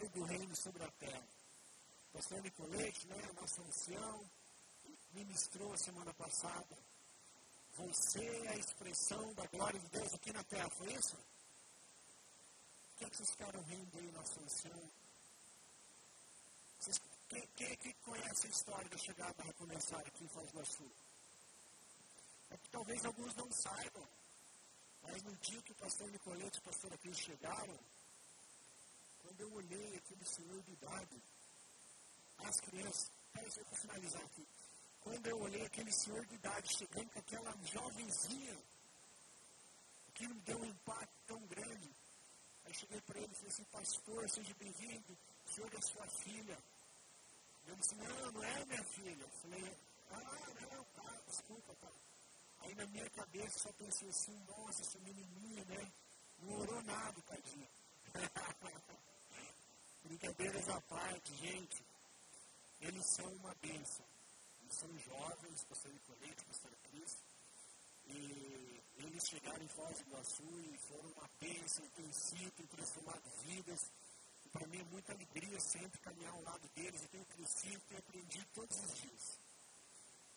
glória do reino sobre a terra. Pastor Nicolete, né, nosso ancião, ministrou a semana passada. Você é a expressão da glória de Deus aqui na terra, foi isso? O que, é que vocês ficaram rindo aí, nosso ancião? Vocês, quem, quem, quem conhece a história da chegada da recomeçar aqui em Foz do Sul? É que talvez alguns não saibam, mas no dia que o pastor Nicolete e a pastora Cris chegaram, quando eu olhei aquele senhor de idade, as crianças, peraí, eu vou finalizar aqui. Quando eu olhei aquele senhor de idade chegando com aquela jovenzinha, aquilo me deu um impacto tão grande. Aí cheguei para ele e falei assim, pastor, seja bem-vindo, senhor é sua filha. Ele disse, não, não é minha filha. Eu falei, ah, não, tá, desculpa, tá. Aí na minha cabeça só pensei assim, nossa, essa menininha, né? Não orou nada, tadinha. Brincadeiras à parte, gente. Eles são uma bênção. Eles são jovens, pastor Nicolete, pastor Cristo. E eles chegaram em Foz do Iguaçu e foram uma bênção, têm sido, transformado vidas. Para mim é muita alegria sempre caminhar ao lado deles. Eu tenho crescido, tenho aprendido todos os dias.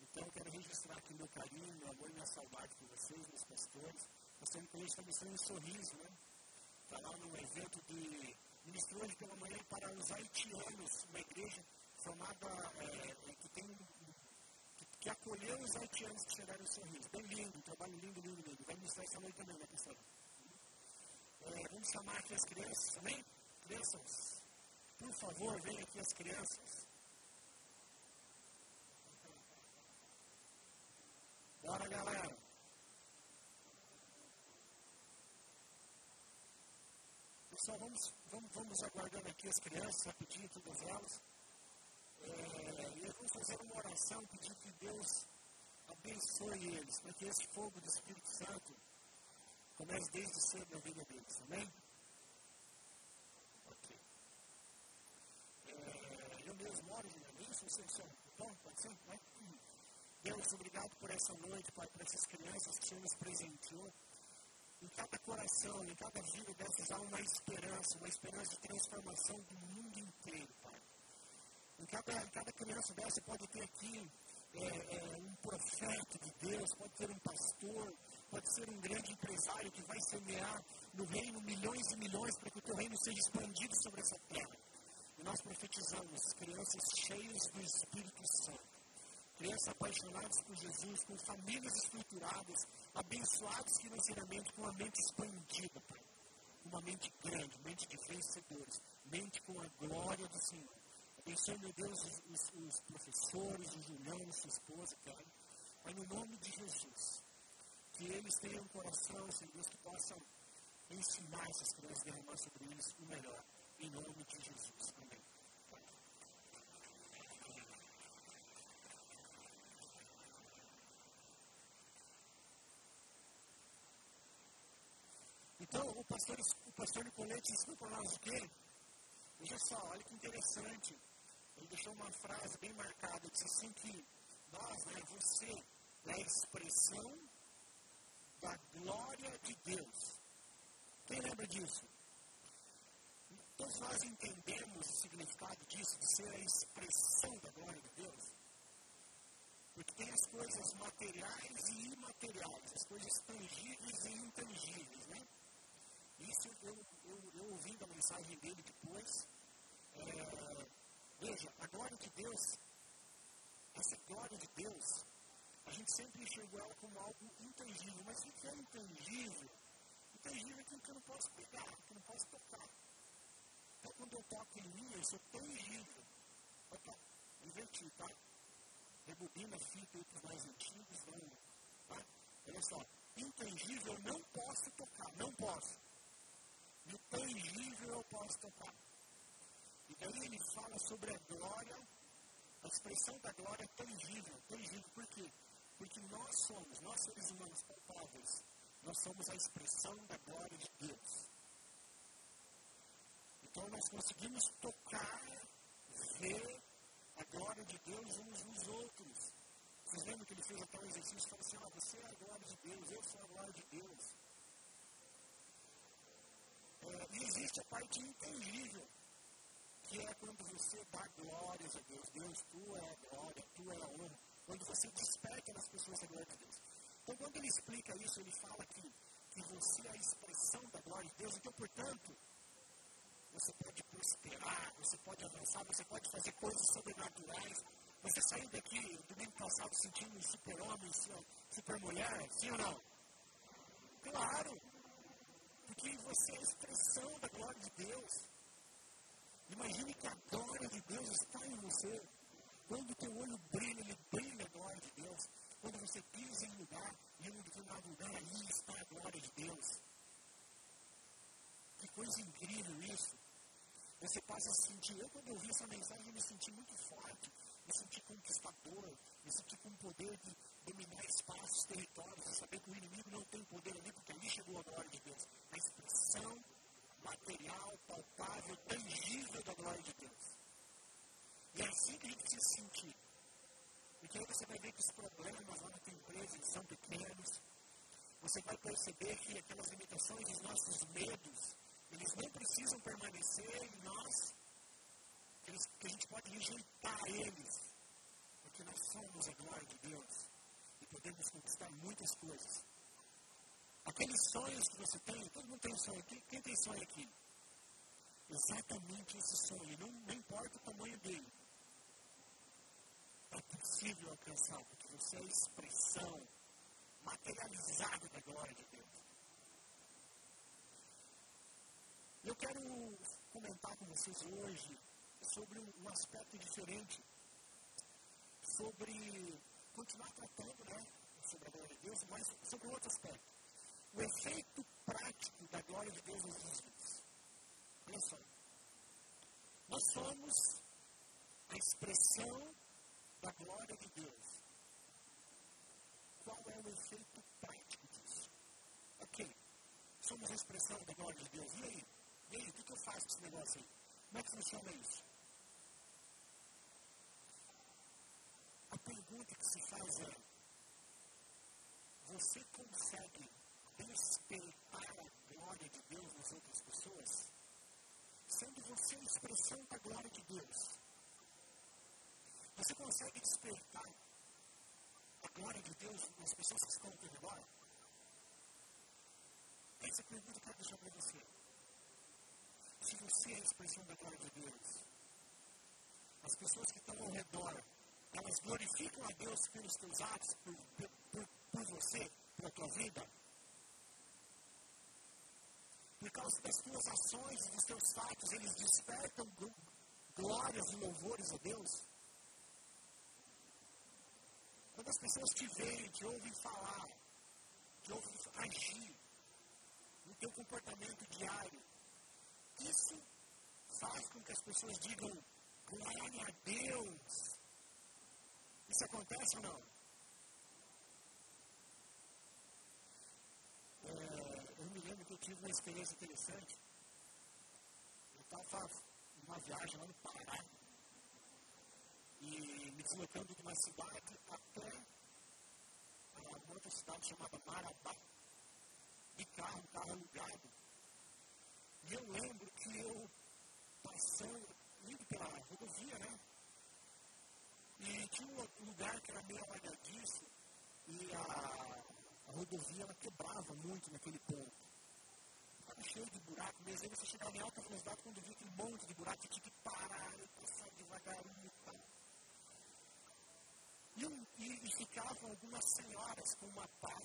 Então eu quero registrar aqui meu carinho, meu amor e minha saudade por vocês, meus pastores. Pastor Nicolete está mostrando um sorriso, né? Lá num evento de. Ministrou hoje pela manhã para os haitianos, uma igreja formada é, que tem que, que, acolheu os haitianos que chegaram em Sorriso. Bem lindo, um trabalho lindo, lindo, lindo. Vai ministrar essa noite também, né, pessoal? É, vamos chamar aqui as crianças, amém? Crianças, por favor, venham aqui as crianças. Bora, galera. Pessoal, vamos, vamos, vamos aguardando aqui as crianças, rapidinho, todas elas. É, e vamos fazer uma oração, pedir que Deus abençoe eles, para que esse fogo do Espírito Santo comece desde cedo na vida deles, amém? Ok. É, eu mesmo moro, Juliana, isso, você, você, bom, pode ser, né? Deus, obrigado por essa noite, Pai, por essas crianças que o Senhor nos presenteou. Em cada coração, em cada vida dessas há uma esperança, uma esperança de transformação do mundo inteiro, Pai. Em cada, cada criança dessa pode ter aqui é, é, um profeta de Deus, pode ter um pastor, pode ser um grande empresário que vai semear no reino milhões e milhões para que o teu reino seja expandido sobre essa terra. E nós profetizamos crianças cheias do Espírito Santo crianças apaixonadas por Jesus, com famílias estruturadas, abençoados financeiramente, com uma mente expandida, Pai. Uma mente grande, mente de vencedores, mente com a glória do Senhor. Abençoe, meu Deus, os, os professores, o Julião, sua esposa, Pai. Mas no nome de Jesus, que eles tenham um coração, Senhor Deus, que possam ensinar essas crianças, derramar sobre eles o melhor. Em nome de Jesus. Amém. Então, o pastor, o pastor Nicolete ensinou para nós o quê? Veja só, olha que interessante. Ele deixou uma frase bem marcada, disse assim que nós, né, você é a expressão da glória de Deus. Quem lembra disso? Todos nós entendemos o significado disso, de ser a expressão da glória de Deus. Porque tem as coisas materiais e imateriais, as coisas tangíveis e intangíveis, né? Isso eu, eu, eu ouvindo a mensagem dele depois, é, veja, a glória de Deus, essa glória de Deus, a gente sempre enxergou ela como algo intangível, mas o que é intangível? Intangível é aquilo que eu não posso pegar, que eu não posso tocar. Então, quando eu toco em mim, eu sou tangível. Opa, inverti, tá? Rebobina fita aí para os mais antigos, não, tá? Olha só, intangível eu não posso tocar, não posso. No tangível eu posso tocar. E daí ele fala sobre a glória, a expressão da glória tangível. Tangível por quê? Porque nós somos, nós seres humanos palpáveis, nós somos a expressão da glória de Deus. Então nós conseguimos tocar, ver a glória de Deus uns nos outros. Vocês lembram que ele fez até um exercício e falou assim, ah, você é a glória de Deus, eu sou a glória de Deus. E existe a parte intangível. que é quando você dá glórias a Deus. Deus, tu é a glória, tu é a honra. Quando você desperta nas pessoas a glória de Deus. Então, quando ele explica isso, ele fala que, que você é a expressão da glória de Deus. Então, portanto, você pode prosperar, você pode avançar, você pode fazer coisas sobrenaturais. Você saiu daqui domingo passado sentindo um super-homem, super-mulher, sim ou não? Claro! Porque você é a expressão da glória de Deus. Imagine que a glória de Deus está em você. Quando o teu olho brilha, ele brilha a glória de Deus. Quando você pisa em um lugar, em um determinado lugar, aí está a glória de Deus. Que coisa incrível isso. Você passa a sentir, eu quando ouvi essa mensagem, eu me senti muito forte, me senti conquistador, me senti com poder de dominar espaços, territórios, saber que o inimigo não tem poder ali, porque ali chegou a glória de Deus. A expressão material, palpável, tangível da glória de Deus. E é assim que a gente precisa sentir. Porque aí você vai ver que os problemas lá na tua empresa são pequenos. Você vai perceber que aquelas limitações, os nossos medos, eles nem precisam permanecer em nós, que, eles, que a gente pode rejeitar eles, porque nós somos a glória de Deus podemos conquistar muitas coisas. Aqueles sonhos que você tem, todo mundo tem sonho. Quem, quem tem sonho aqui? Exatamente esse sonho, não, não importa o tamanho dele. É possível alcançar, porque você é a expressão materializada da glória de Deus. Eu quero comentar com vocês hoje sobre um aspecto diferente, sobre continuar tratando né, sobre a glória de Deus, mas sobre outro aspecto o efeito prático da glória de Deus nas nossas vidas. Olha só. Nós somos a expressão da glória de Deus. Qual é o efeito prático disso? Ok. Somos a expressão da glória de Deus. E aí? E aí? O que, eu faço com esse negócio aí? Como é que funciona isso? A pergunta que se faz é: você consegue despertar a glória de Deus nas outras pessoas, sendo você a expressão da glória de Deus. Você consegue despertar a glória de Deus nas pessoas que estão ao redor? Essa pergunta que eu quero deixar para você. Se você é a expressão da glória de Deus, as pessoas que estão ao redor, elas glorificam a Deus pelos teus atos, por, por, por você, pela tua vida? por causa das tuas ações, dos teus fatos, eles despertam glórias e louvores a Deus. Quando as pessoas te veem, te ouvem falar, te ouvem agir, no teu comportamento diário, isso faz com que as pessoas digam glória a Deus. Isso acontece ou não? eu tive uma experiência interessante. Eu estava numa viagem lá no Pará e me deslocando de uma cidade até uma outra cidade chamada Marabá, de carro, um carro alugado. E eu lembro que eu passando, indo pela rodovia, né? E tinha um lugar que era meio alagadiço e a, a rodovia ela quebrava muito naquele ponto estava cheio de buraco mesmo. Aí você chegava em alta velocidade, quando via aquele monte de buraco, tinha que parar e passar devagarinho e tal. E, e, e ficavam algumas senhoras com uma pá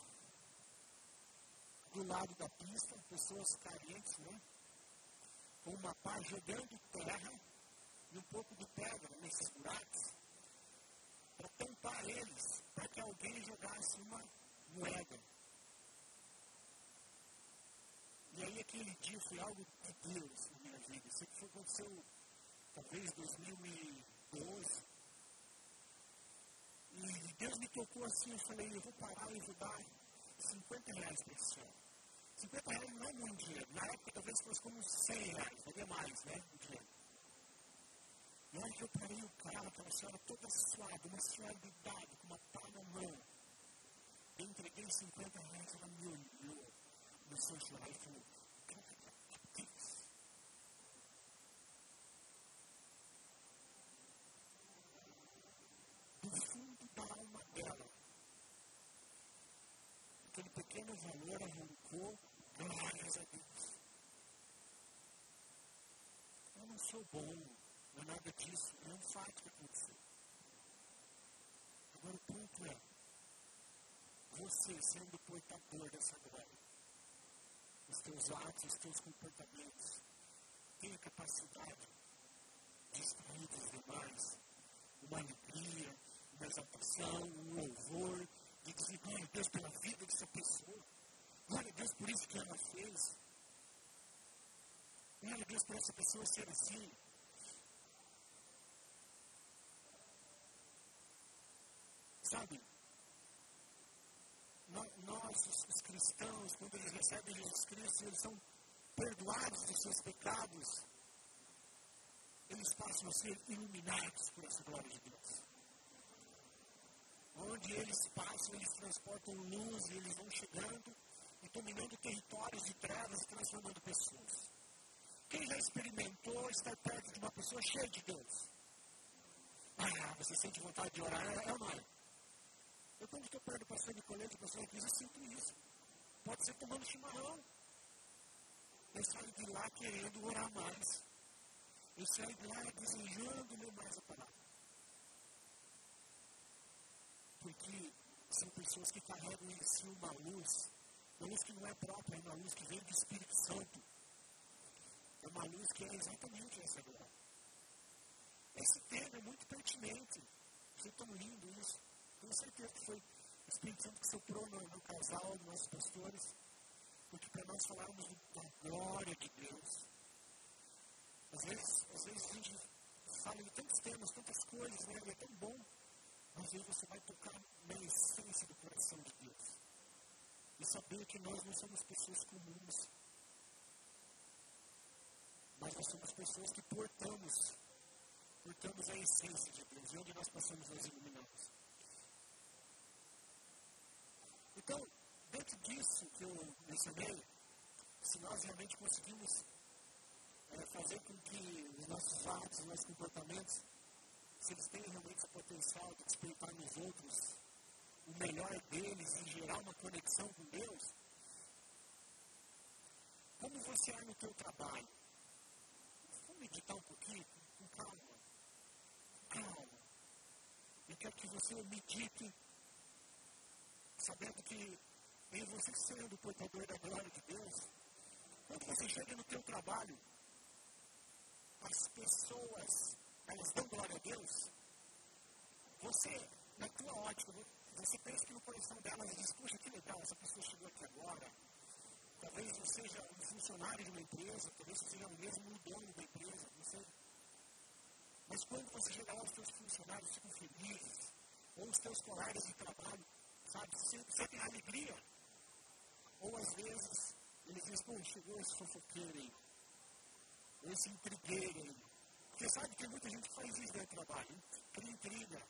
do lado da pista, pessoas carentes, né? Com uma pá jogando terra e um pouco de pedra nesses buracos para tampar eles, para que alguém jogasse uma moeda. E aí aquele dia foi algo de Deus na minha vida. Isso foi, aconteceu talvez 2012. E Deus me tocou assim, eu falei, eu vou parar e vou dar 50 reais para esse senhor. 50 reais não é muito dinheiro. Na época talvez fosse como 100 reais, valia mais, né? O dinheiro. E aí eu parei o carro, aquela senhora toda suada, uma senhora de idade, com uma pá na mão. Eu entreguei 50 reais, ela me olhou, começou a chorar e falou, cara, que isso? Do fundo da alma dela, aquele pequeno valor arrancou, graças a Deus. Eu não sou bom nada disso, é um fato que aconteceu. Agora o ponto é, você sendo portador dessa glória, os teus atos, os teus comportamentos, tem a capacidade de extrair dos demais uma alegria, uma exaltação, um louvor, de dizer glória a Deus pela vida dessa pessoa, glória a Deus por isso que ela fez, glória a Deus por essa pessoa ser assim. Sabe, nós, os cristãos, quando eles recebem Jesus Cristo, eles são perdoados dos seus pecados, eles passam a ser iluminados por essa glória de Deus. Onde eles passam, eles transportam luz e eles vão chegando e dominando territórios de trevas e transformando pessoas. Quem já experimentou estar perto de uma pessoa cheia de Deus? Ah, você sente vontade de orar? É ou não é? Eu, quando estou perto do pastor Nicolete, do pastor Cris, eu sinto isso. Pode ser tomando chimarrão. Eu saio de lá querendo orar mais. Eu saio de lá desejando ler mais a palavra. Porque são pessoas que carregam em si uma luz, uma luz que não é própria, é uma luz que vem do Espírito Santo. É uma luz que é exatamente essa glória. Esse tema é muito pertinente. Foi tão lindo isso. Tenho certeza que foi o Espírito Santo que soprou no, no casal dos nossos pastores, porque para nós falarmos da glória de Deus. Às vezes, às vezes a gente fala de tantos temas, tantas coisas, né? é tão bom, mas aí você vai tocar na essência do coração de Deus. E saber que nós não somos pessoas comuns, mas nós somos pessoas que portamos, portamos a essência de Deus. E onde nós passamos, nós iluminamos. Então, dentro disso que eu mencionei, se nós realmente conseguimos é, fazer com que os nossos atos, os nossos comportamentos, se eles têm realmente esse potencial de despertar nos outros o melhor deles e gerar uma conexão com Deus, como você é no teu trabalho? Vamos meditar um pouquinho, com calma. Com calma. Eu quero que você medite sabendo que em você sendo o portador da glória de Deus, quando você chega no teu trabalho, as pessoas, elas dão glória a Deus, você, na tua ótica, você pensa que no coração delas diz, puxa, que legal, essa pessoa chegou aqui agora. Talvez você seja um funcionário de uma empresa, talvez você seja mesmo um dono da empresa, não sei. Mas quando você chega lá, os teus funcionários ficam felizes, ou os teus colegas de trabalho sabe? Sentem alegria. Ou às vezes eles dizem, pô, chegou esse fofoqueiro aí, esse intrigueiro aí. Porque sabe que muita gente faz isso dentro do trabalho, cria intriga,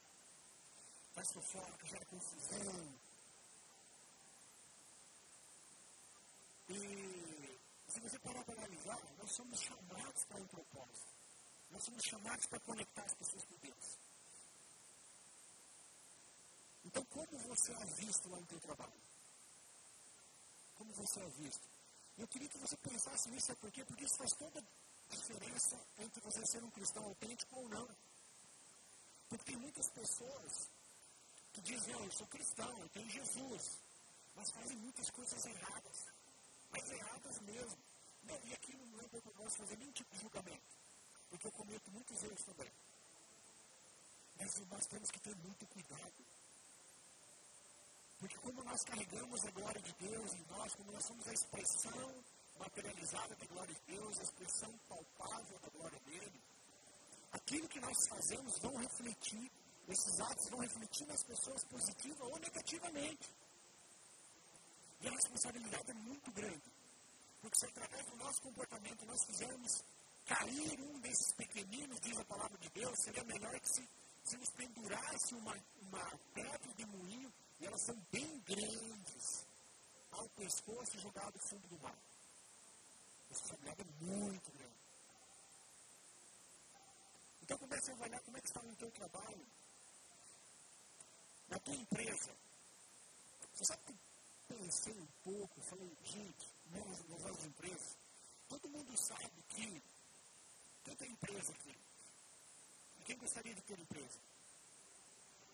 faz fofoca, gera confusão. E se você parar para analisar, nós somos chamados para um propósito. Nós somos chamados para conectar as pessoas com Deus. Então, como você é visto lá no teu trabalho? Como você é visto? Eu queria que você pensasse nisso, sabe por quê? Porque isso faz toda a diferença entre você ser um cristão autêntico ou não. Porque tem muitas pessoas que dizem, oh, eu sou cristão, eu tenho Jesus, mas fazem muitas coisas erradas. Mas erradas mesmo. E aqui não é para nós fazer nenhum tipo de julgamento, porque eu cometo muitos erros também. Mas nós temos que ter muito cuidado porque como nós carregamos a glória de Deus em nós, como nós somos a expressão materializada da glória de Deus, a expressão palpável da glória dele, aquilo que nós fazemos vão refletir, esses atos vão refletir nas pessoas positiva ou negativamente. E a responsabilidade é muito grande. Porque se através do nosso comportamento nós fizermos cair um desses pequeninos, diz a palavra de Deus, seria melhor que se, se nos pendurasse uma, uma pedra de moinho e elas são bem grandes ao pescoço jogado no fundo do mar. Essa responsabilidade é muito grande. Então comece a avaliar como é que está no teu trabalho. Na tua empresa. Você sabe que pensei um pouco, falei, gente, nas nossas empresas, todo mundo sabe que quem tem empresa aqui? E quem gostaria de ter empresa?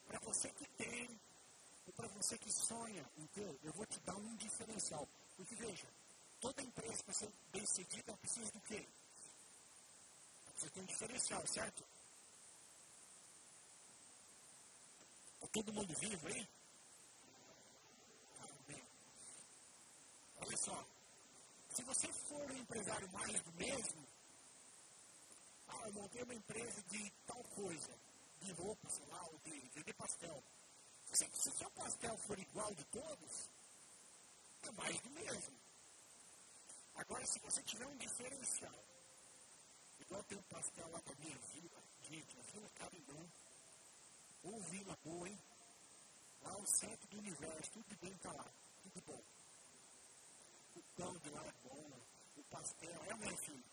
Para você que tem, ou para você que sonha em ter, eu vou te dar um diferencial. Porque veja, toda empresa para ser bem sucedida precisa do quê? Precisa ter um diferencial, certo? Está todo mundo vivo aí? Olha só, se você for um empresário mais do mesmo, ah, eu montei uma empresa de tal coisa, de roupa, sei lá, ou de vender pastel. Se, se o seu pastel for igual de todos, é mais do mesmo. Agora, se você tiver um diferencial, igual tem um pastel lá da minha vila, gente, a vila Carinhão, ou vila boa, hein? Lá o centro do universo, tudo bem está lá, tudo bom. O pão de lá é bom, o pastel, é meu filho.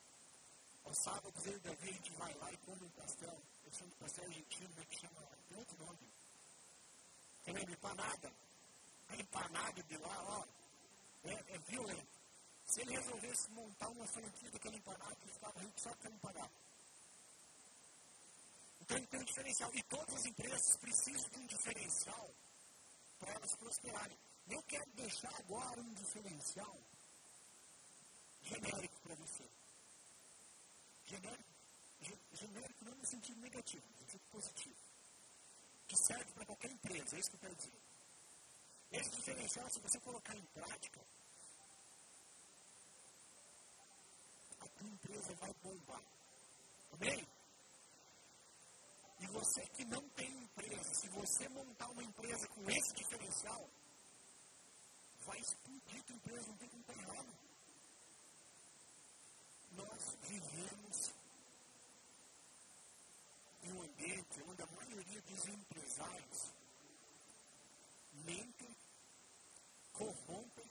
Aos sábados eu e Davi a gente vai lá e come um pastel, eu chamo de pastel argentino, né, que chama, tem outro nome. Tem empanada. A empanada de lá, ó, é, é violento. Se ele resolvesse montar uma franquia daquela empanada, ele ficava rico só não pagava. Então ele tem um diferencial. E todas as empresas precisam de um diferencial para elas prosperarem. Eu quero deixar agora um diferencial genérico para você. Genérico, genérico não no sentido negativo, no sentido positivo. Que serve para qualquer empresa, é isso que eu quero dizer. Esse diferencial, se você colocar em prática, a tua empresa vai bombar. Amém? E você que não tem empresa, se você montar uma empresa com esse diferencial, vai explodir tua empresa, não tem como estar errado. Nós vivemos em um ambiente onde a maioria dos empresários mentem, corrompem,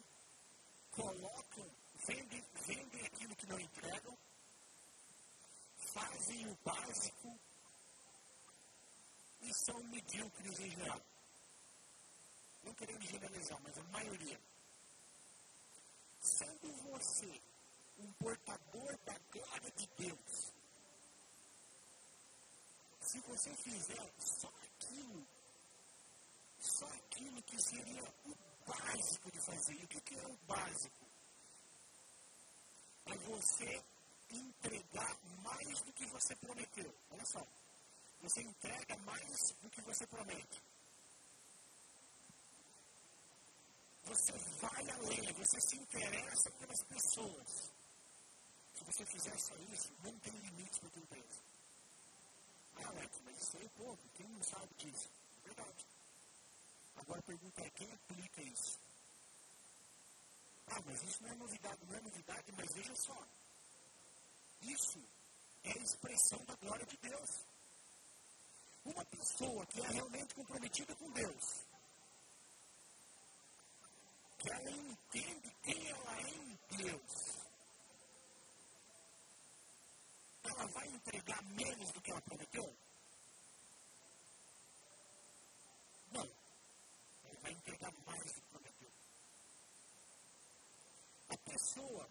colocam, vendem, vendem aquilo que não entregam, fazem o básico e são medíocres em geral. Não querendo generalizar, mas a maioria. Sendo você um portador da glória de Deus, se você fizer só aquilo, só aquilo que seria o básico de fazer. E o que é o básico? É você entregar mais do que você prometeu. Olha só. Você entrega mais do que você promete. Você vai além, você se interessa pelas pessoas. Se você fizer só isso, não tem limites para a tua empresa. Ah, Alex, mas isso aí é pouco, quem não sabe disso? Verdade. Agora a pergunta é, quem aplica isso? Ah, mas isso não é novidade, não é novidade, mas veja só. Isso é a expressão da glória de Deus. Uma pessoa que é realmente comprometida com Deus, que ela entende quem ela é em Deus, ela vai entregar menos do que ela prometeu? Não. Ela vai entregar mais do que prometeu. A pessoa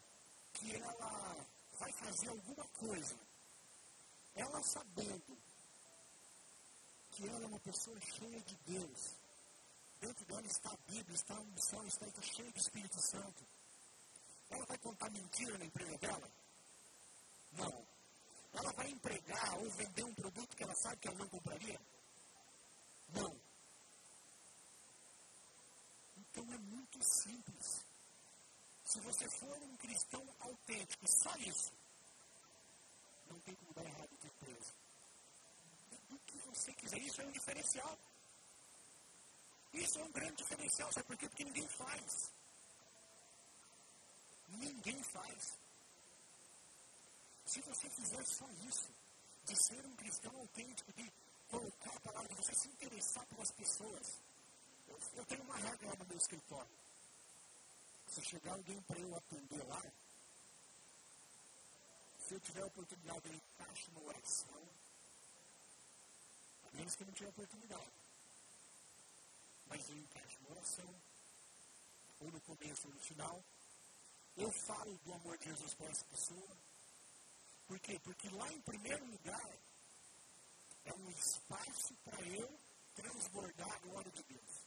que ela vai fazer alguma coisa, ela sabendo que ela é uma pessoa cheia de Deus. Dentro dela está a Bíblia, está a unção, está, está cheia do Espírito Santo. Ela vai contar mentira na empresa dela? Não. Ela vai empregar ou vender um produto que ela sabe que ela não compraria? Não. Então é muito simples. Se você for um cristão autêntico, só isso, não tem como dar errado de empresa você quiser. Isso é um diferencial. Isso é um grande diferencial. Sabe por quê? Porque ninguém faz. Ninguém faz. Se você fizer só isso, de ser um cristão autêntico, de colocar a palavra, de você se interessar pelas pessoas. Eu, eu tenho uma regra lá no meu escritório. Se chegar alguém para eu atender lá, se eu tiver a oportunidade, eu encaixo no oração, menos que não tinha oportunidade. Mas eu encaixo uma oração, ou no começo ou no final. Eu falo do amor de Jesus para essa pessoa. Por quê? Porque lá em primeiro lugar é um espaço para eu transbordar a glória de Deus.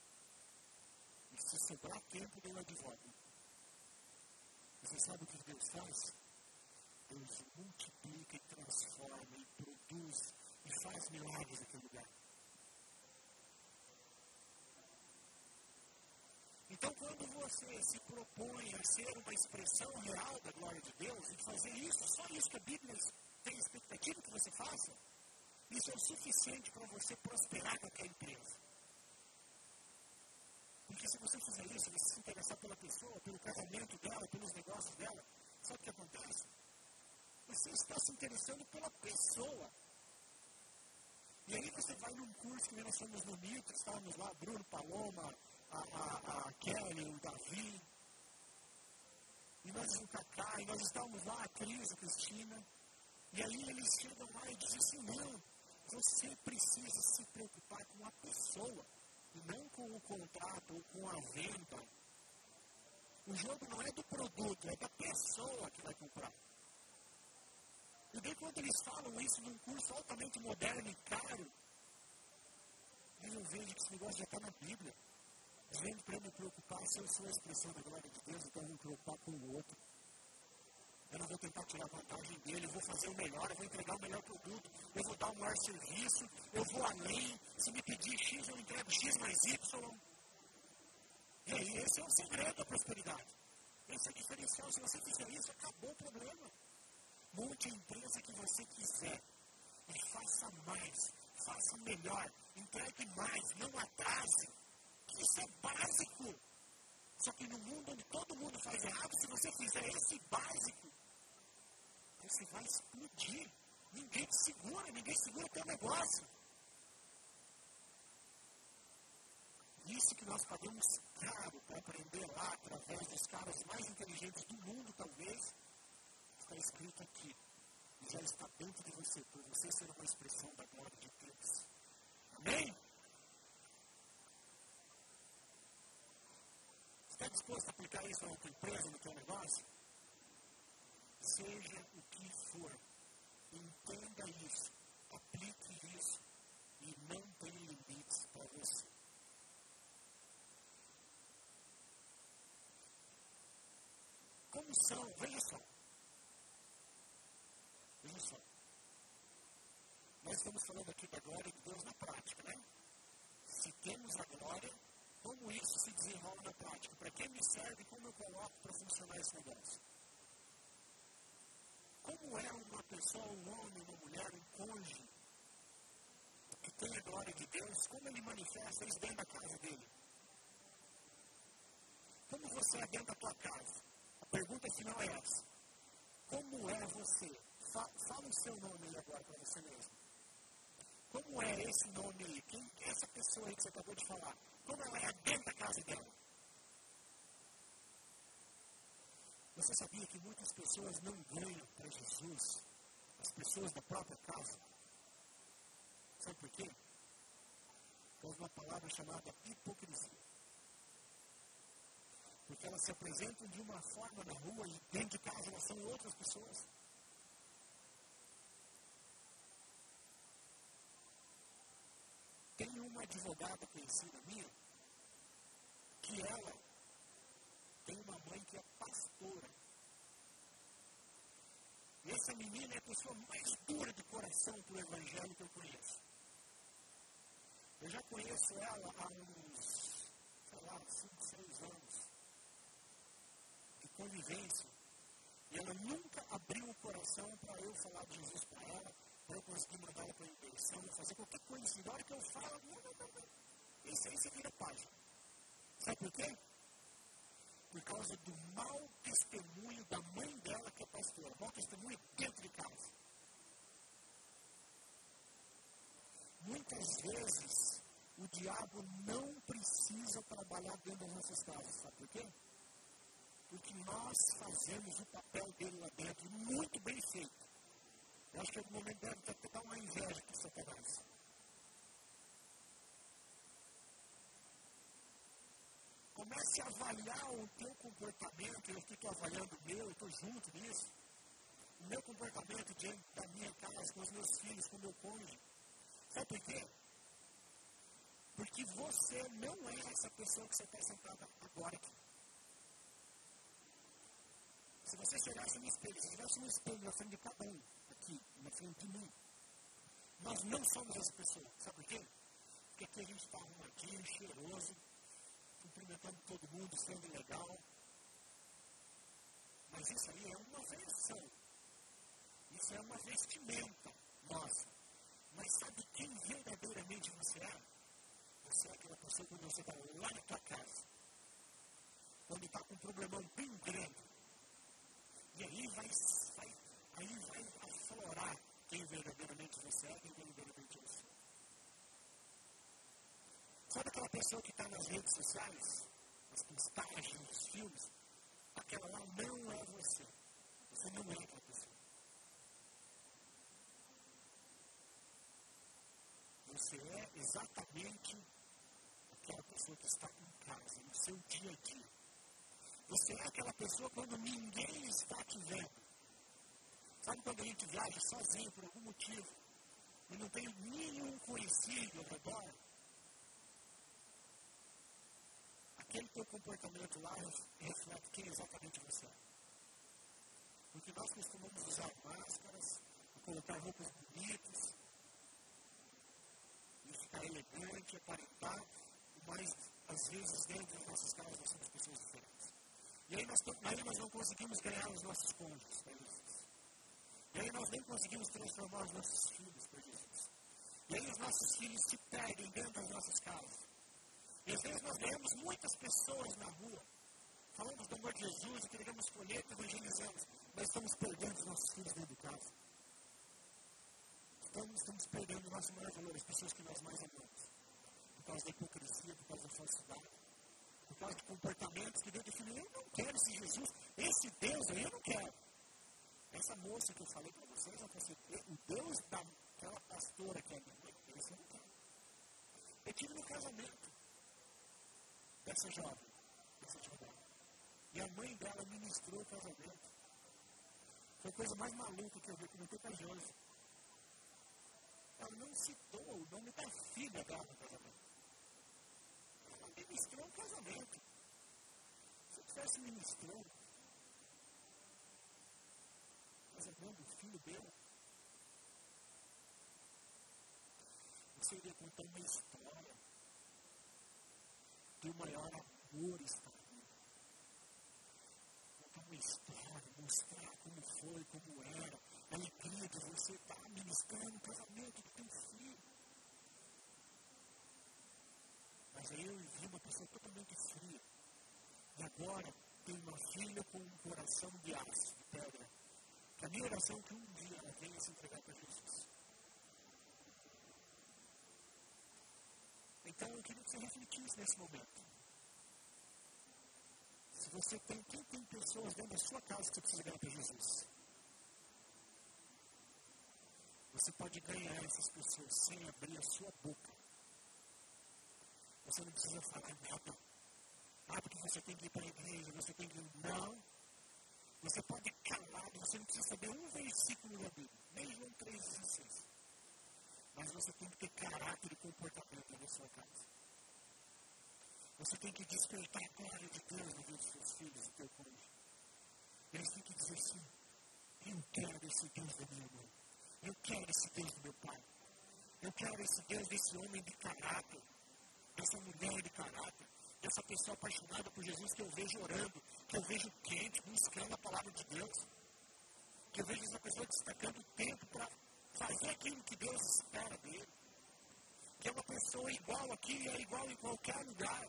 E se sobrar tempo, Deus advoga. Você sabe o que Deus faz? Deus multiplica e transforma e produz e faz milagres naquele lugar. Então, quando você se propõe a ser uma expressão real da glória de Deus e fazer isso, só isso que a Bíblia tem expectativa que você faça, isso é o suficiente para você prosperar qualquer empresa. Porque se você fizer isso, você se interessar pela pessoa, pelo casamento dela, pelos negócios dela, sabe o que acontece? Você está se interessando pela pessoa. E aí você vai num curso que nós somos no MIT, estávamos lá, Bruno Paloma, a, a, Kelly, o Davi, e nós o Cacá, e nós estávamos lá, a Cris, a Cristina, e aí eles chegam lá e dizem assim, não, você precisa se preocupar com a pessoa, e não com o contrato ou com a venda. O jogo não é do produto, é da pessoa que vai comprar. E daí quando eles falam isso num curso altamente moderno e caro, eu vejo que esse negócio já está na Bíblia. Dizendo para me preocupar se eu sou a expressão da glória de Deus, então eu vou me preocupar com o outro. Eu não vou tentar tirar vantagem dele, eu vou fazer o melhor, eu vou entregar o melhor produto, eu vou dar o maior serviço, eu vou além. Se me pedir X, eu entrego X mais Y. E aí, esse é o segredo da prosperidade. Esse é o diferencial. Se você fizer isso, acabou o problema. Monte a empresa que você quiser. E faça mais, faça melhor, entregue mais, não atrase. Isso é básico. Só que no mundo onde todo mundo faz errado, se você fizer esse básico, você vai explodir. Ninguém te segura, ninguém segura teu negócio. Isso que nós pagamos caro para aprender lá, através dos caras mais inteligentes do mundo, talvez, está escrito aqui. E já está dentro de você, por você ser uma expressão da glória de Deus. Amém? Está disposto a aplicar isso na tua empresa, no teu negócio? Seja o que for, entenda isso, aplique isso e não tem limites para você. Como são, veja só. Veja só. Nós estamos falando aqui da glória de Deus na prática, né? Se temos a glória, como isso se desenrola na prática? Para quem me serve como eu coloco para funcionar esse negócio? Como é uma pessoa, um homem, uma mulher, um cônjuge que tem a glória de Deus, como ele manifesta isso dentro da casa dele? Como você é dentro da tua casa? A pergunta final é essa. Como é você? Fala o seu nome aí agora para você mesmo. Como é esse nome aí? Quem é essa pessoa aí que você acabou de falar? Como ela é dentro da casa dela? Você sabia que muitas pessoas não ganham para Jesus? As pessoas da própria casa. Sabe por quê? Por uma palavra chamada hipocrisia. Porque elas se apresentam de uma forma na rua e dentro de casa elas são outras pessoas. Tem advogada conhecida minha que ela tem uma mãe que é pastora. E essa menina é a pessoa mais dura de coração para o evangelho que eu conheço. Eu já conheço ela há uns, sei lá, 5, 6 anos de convivência. E ela nunca abriu o coração para eu falar de Jesus para ela eu conseguir mandar ela para a intenção, fazer qualquer coisa assim. Na hora que eu falo, não, não, não, não. Isso aí você vira página. Sabe por quê? Por causa do mau testemunho da mãe dela, que é pastora. Mau testemunho dentro de casa. Muitas vezes, o diabo não precisa trabalhar dentro das nossas casas. Sabe por quê? Porque nós fazemos o papel dele lá dentro muito bem feito. Eu acho que em algum momento deve até dar uma inveja para Satanás. Comece a avaliar o comportamento, eu estou avaliando o meu, eu estou junto nisso. O meu comportamento diante da minha casa, com os meus filhos, com o meu cônjuge. Sabe por quê? Porque você não é essa pessoa que você está sentada agora aqui. Se você chegasse no espelho, se tivesse um espelho na frente de cada um, aqui, na frente de mim, nós não somos essa pessoa. Sabe por quê? Porque aqui a gente está arrumadinho, cheiroso, cumprimentando todo mundo, sendo legal. Mas isso aí é uma versão. Isso é uma vestimenta nossa. Mas sabe quem verdadeiramente você é? Você é aquela pessoa quando você está lá na tua casa. Quando está com um problemão bem grande. E aí vai, vai, aí vai aflorar quem verdadeiramente você é, quem verdadeiramente você. Sabe aquela pessoa que está nas redes sociais, nas postagens, nos filmes? Aquela lá não é você. Você não é aquela pessoa. Você é exatamente aquela pessoa que está em casa, no seu dia a dia. Você é aquela pessoa quando ninguém está te vendo. Sabe quando a gente viaja sozinho por algum motivo e não tem nenhum conhecido ao redor? aquele teu comportamento lá reflete quem exatamente você é. Porque nós costumamos usar máscaras, colocar roupas bonitas, e ficar elegante, aparentar, mas às vezes dentro das nossas casas nós somos pessoas diferentes. E aí nós, aí nós não conseguimos ganhar os nossos cônjuges para Jesus. E aí nós nem conseguimos transformar os nossos filhos para Jesus. E aí os nossos filhos se perdem dentro das nossas casas. E às vezes nós ganhamos muitas pessoas na rua. Falamos do amor de Jesus, entregamos folheto, evangelizamos. Mas estamos perdendo os nossos filhos dentro de casa. Estamos, estamos perdendo o nosso maior valor, as pessoas que nós mais amamos. Por causa da hipocrisia, por causa da falsidade. Por causa de comportamentos que Deus definiu. Eu não quero esse Jesus, esse Deus aí eu não quero. Essa moça que eu falei para vocês, eu falei, o Deus daquela pastora que é minha mãe, esse eu não quero. Eu tive no casamento dessa jovem, dessa jovem. E a mãe dela ministrou o casamento. Foi a coisa mais maluca que eu vi, comentei com a Josi. Ela não citou o nome da filha dela no casamento. Ela ministrou o casamento. Se eu tivesse ministrando o casamento do filho dela, você iria contar uma história teu maior amor aqui. Contar uma história, mostrar como foi, como era, a alegria de você estar ministrando o casamento do teu filho. Mas aí eu vi uma pessoa totalmente fria. E agora tem uma filha com um coração de aço, de pedra. A minha oração é que um dia ela venha se entregar para Jesus. Então eu queria que você refletisse nesse momento. Se você tem, quem tem pessoas dentro da sua casa que você precisa ganhar para Jesus? Você pode ganhar essas pessoas sem abrir a sua boca. Você não precisa falar nada. Ah, porque você tem que ir para a igreja, você tem que ir. Não. Você pode calar, você não precisa saber um versículo da Bíblia, nem João 3,16. Mas você tem que ter caráter e comportamento na sua casa. Você tem que despertar a glória de Deus na vida dos seus filhos e teu cônjuge. Eles têm que dizer assim: Eu quero esse Deus da minha mãe. Eu quero esse Deus do meu pai. Eu quero esse Deus desse homem de caráter, dessa mulher de caráter, dessa pessoa apaixonada por Jesus que eu vejo orando, que eu vejo quente, buscando a palavra de Deus. Que eu vejo essa pessoa destacando tempo para fazer aquilo que Deus espera dele. Que é uma pessoa igual aqui é igual em qualquer lugar,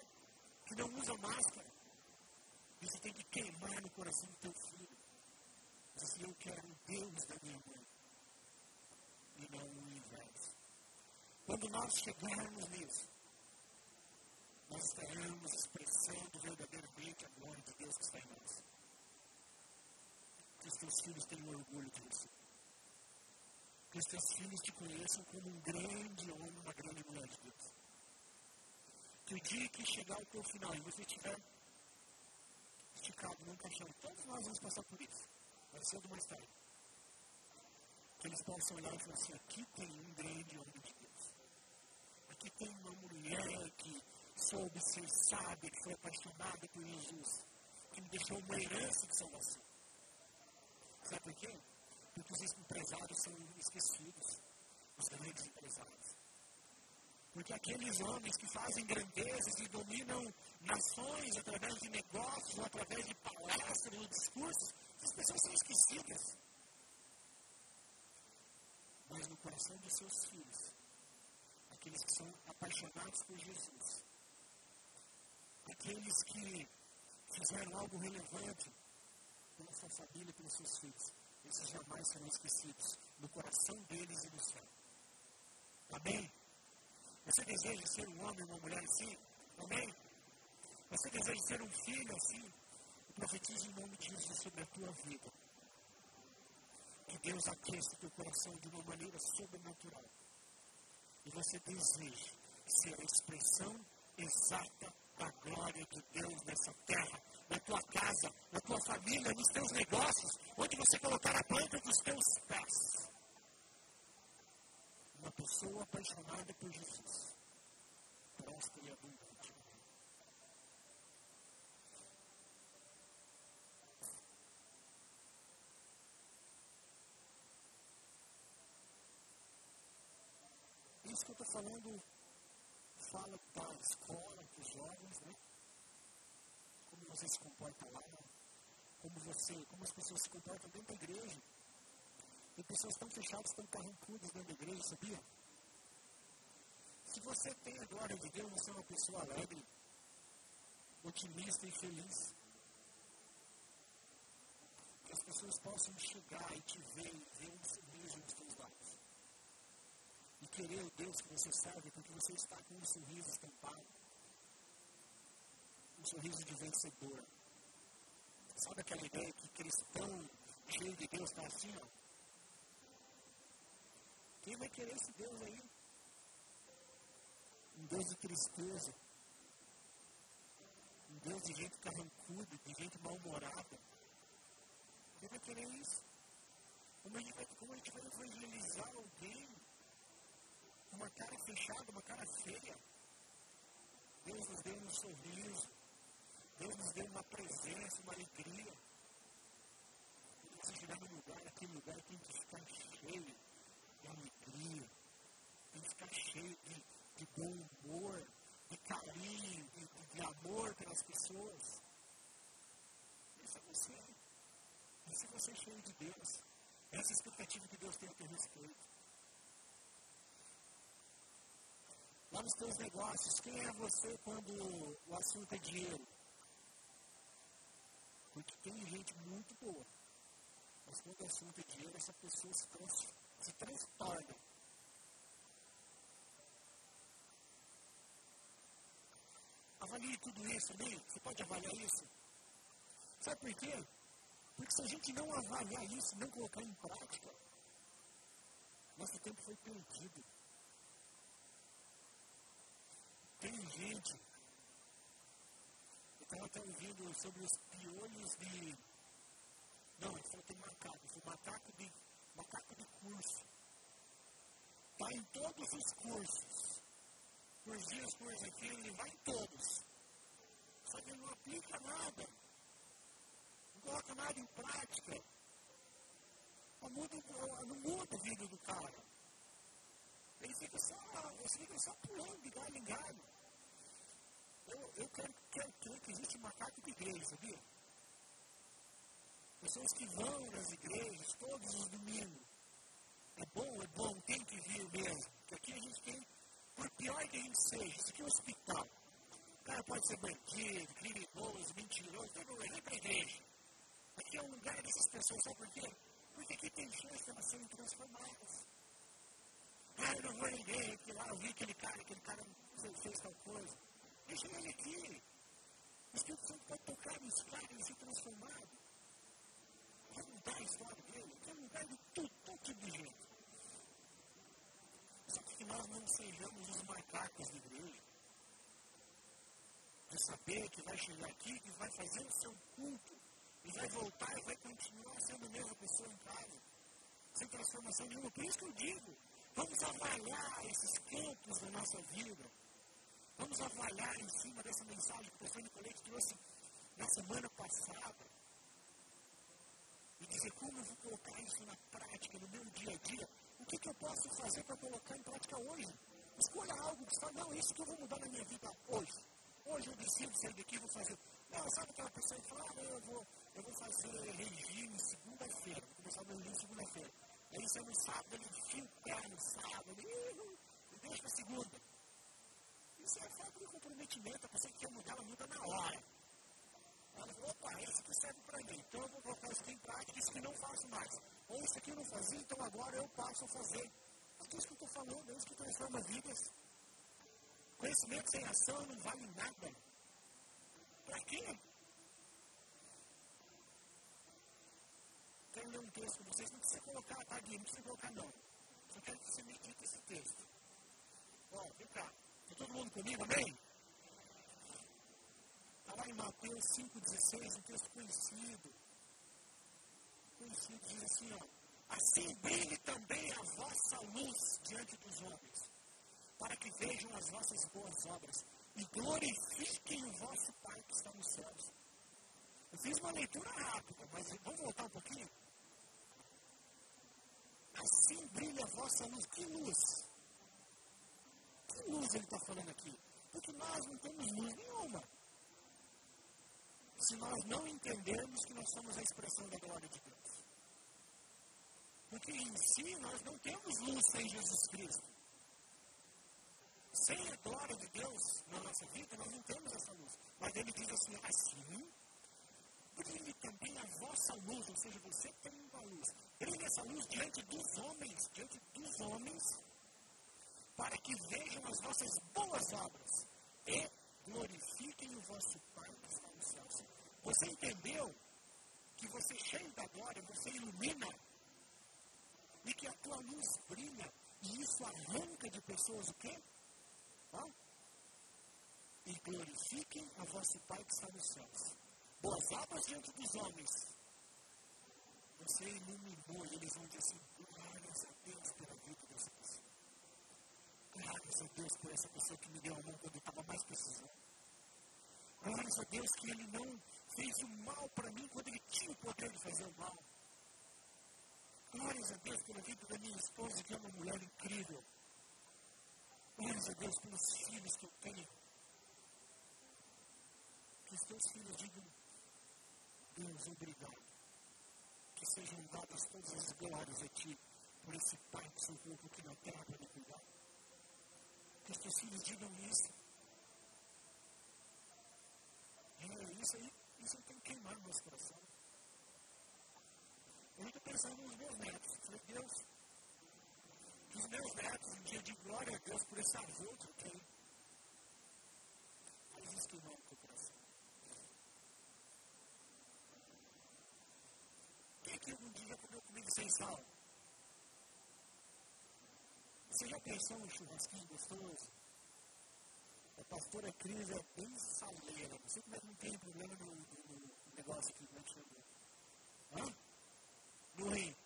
que não usa máscara. Isso tem que queimar no coração do teu filho. Diz assim, eu quero o Deus da minha mãe. E não o inverso. Quando nós chegarmos nisso, nós estaremos expressando verdadeiramente a glória de Deus que está em nós. Que os teus filhos tenham orgulho de você que os teus filhos te conheçam como um grande homem, uma grande mulher de Deus. Que o dia que chegar o teu final e você estiver esticado num caixão. Todos nós vamos passar por isso. Vai ser do mais tarde. Que eles possam olhar e falar assim, aqui tem um grande homem de Deus. Aqui tem uma mulher que soube ser sábia, que foi apaixonada por Jesus, que me deixou uma herança de salvação. Sabe por quê? Porque os empresários são esquecidos, os grandes empresários. Porque aqueles homens que fazem grandezas e dominam nações através de negócios, ou através de palestras ou discursos, essas pessoas são esquecidas. Mas no coração dos seus filhos, aqueles que são apaixonados por Jesus, aqueles que fizeram algo relevante pela sua família, pelos seus filhos, esses jamais serão esquecidos no coração deles e no céu. Amém? Você deseja ser um homem ou uma mulher assim? Amém? Você deseja ser um filho assim? Eu profetizo em nome de Jesus sobre a tua vida. Que Deus aqueça teu coração de uma maneira sobrenatural. E você deseja ser a expressão exata da glória de Deus nessa terra, na tua casa, na tua família, nos teus negócios, onde você colocar a planta dos teus pés uma pessoa apaixonada por Jesus, próspera e abundante. Isso que eu estou falando fala para a escola, para os jovens, né? Como você se comporta lá, como você, como as pessoas se comportam dentro da igreja. Tem pessoas tão fechadas, tão carrancudas dentro da igreja, sabia? Se você tem a glória de Deus, você é uma pessoa alegre, otimista e feliz. Que as pessoas possam chegar e te ver e ver um sorriso nos teus lábios. E querer o Deus que você serve, porque você está com um sorriso estampado. Um sorriso de vencedor. Sabe aquela ideia que cristão cheio de Deus está assim, ó? Quem vai querer esse Deus aí? Um Deus de tristeza. Um Deus de gente carrancuda, de gente mal-humorada. Quem vai querer isso? Como a, gente vai, como a gente vai evangelizar alguém uma cara fechada, uma cara feia? Deus nos deu um sorriso. Deus nos deu uma presença, uma alegria. Você chegar num lugar, aquele lugar tem que ficar cheio de alegria, tem que ficar cheio de, de bom humor, de carinho, de, de, de amor pelas pessoas. Esse é você. Esse é você cheio de Deus. Essa é a expectativa que Deus tem a teu respeito. Lá nos teus negócios, quem é você quando o assunto é dinheiro? Porque tem gente muito boa. Mas quando o assunto é dinheiro, essa pessoa se transforma se transtorna. Avalie tudo isso ali. Você pode avaliar isso? Sabe por quê? Porque se a gente não avaliar isso, não colocar em prática, nosso tempo foi perdido. Tem gente. Eu estava até ouvindo sobre os piolhos de. Não, ele falou que tem macaco. Foi macaco de macaco de curso. Está em todos os cursos. Por dias, por aqui, ele vai em todos. Só que ele não aplica nada. Não coloca nada em prática. Não muda, não muda a vida do cara. Ele fica só, você fica só pulando de galho em galho. Eu, eu quero, quero crer que existe macaco de igreja, sabia? Pessoas que vão nas igrejas todos os domingos. É bom, é bom, tem que vir mesmo. Porque aqui a gente tem, por pior que a gente seja, isso aqui é um hospital. O cara pode ser bandido, criminoso, mentiroso, tem problema, vem a igreja. Aqui é um lugar dessas pessoas, sabe por quê? Porque aqui tem chance de elas serem transformadas. Ah, eu não vou igreja, porque lá eu vi aquele cara, aquele cara fez tal coisa. Deixa ele aqui. O Espírito Santo pode tocar nesse cara e transformado quer mudar a história dele, quer mudar de tudo, todo tipo de jeito. Só que nós não sejamos os macacos de igreja. De saber, que vai chegar aqui, que vai fazer o seu culto, e vai voltar e vai continuar sendo a mesma pessoa em casa, sem transformação nenhuma. Por isso que eu digo, vamos avaliar esses campos da nossa vida. Vamos avaliar em cima dessa mensagem que o pastor Nicolete trouxe na semana passada. E dizer como eu vou colocar isso na prática, no meu dia a dia. O que, que eu posso fazer para colocar em prática hoje? Escolha algo que fala, não, isso que eu vou mudar na minha vida hoje. Hoje eu decido sair daqui e vou fazer. Não, sabe aquela pessoa que fala, ah, eu vou, eu vou fazer regime segunda-feira, vou começar meu regime segunda-feira. Aí você no sábado, ele enfia o pé no sábado, e deixa para segunda. Isso é falta de comprometimento, a pessoa que quer mudar, ela muda na hora. Ela falou, opa, esse aqui serve para mim, então eu vou colocar isso aqui em prática, isso que não faço mais. Ou isso aqui eu não fazia, então agora eu passo a fazer. É isso que eu estou falando, é isso que transforma vidas. Conhecimento sem ação não vale nada. Para quê? Quero ler um texto com vocês, não precisa colocar, tá, Gui? Não precisa colocar, não. Só quero que você medite esse texto. Ó, vem cá. Está todo mundo comigo, amém? Está lá em Mateus 5,16, um texto conhecido. Conhecido, diz assim, ó. Assim brilhe também a vossa luz diante dos homens, para que vejam as vossas boas obras e glorifiquem o vosso Pai que está nos céus. Eu fiz uma leitura rápida, mas vamos voltar um pouquinho? Assim brilha a vossa luz. Que luz? Que luz ele está falando aqui? Porque nós não temos luz nenhuma. Se nós não entendermos que nós somos a expressão da glória de Deus. Porque em si nós não temos luz sem Jesus Cristo. Sem a glória de Deus na nossa vida, nós não temos essa luz. Mas ele diz assim: assim, brilhe também a vossa luz, ou seja, você tem uma luz. Brilhe essa luz diante dos homens, diante dos homens, para que vejam as vossas boas obras e glorifiquem o vosso Pai que está nos céus. Você entendeu que você cheio da glória, você ilumina e que a tua luz brilha e isso arranca de pessoas o quê? E glorifiquem a vosso Pai que está nos céus. Boas obras diante dos homens. Você iluminou e eles vão dizer assim, glórias a Deus pela. Glórias a Deus por essa pessoa que me deu a mão quando eu estava mais precisando. Glórias a Deus que Ele não fez o mal para mim quando Ele tinha o poder de fazer o mal. Glórias a Deus pela vida da minha esposa, que é uma mulher incrível. Glórias a Deus pelos filhos que eu tenho. Que os teus filhos digam, Deus, obrigado. Que sejam dadas todas as glórias a Ti, por esse Pai que socorro aqui na terra para me cuidar. Que os teus filhos digam isso. É, isso aí, isso tem no nosso coração. Eu estou pensando nos meus netos. Falei, Deus, que os meus netos, um dia de glória a Deus por esse avô que eu tenho. Faz isso que não no teu coração. Quem aqui algum dia comeu comigo sem sal? Você já pensou num churrasquinho gostoso? A pastora Cris é bem saleira. Não sei como é que não tem problema no, no, no negócio aqui, como é que chama? Hã? no rim.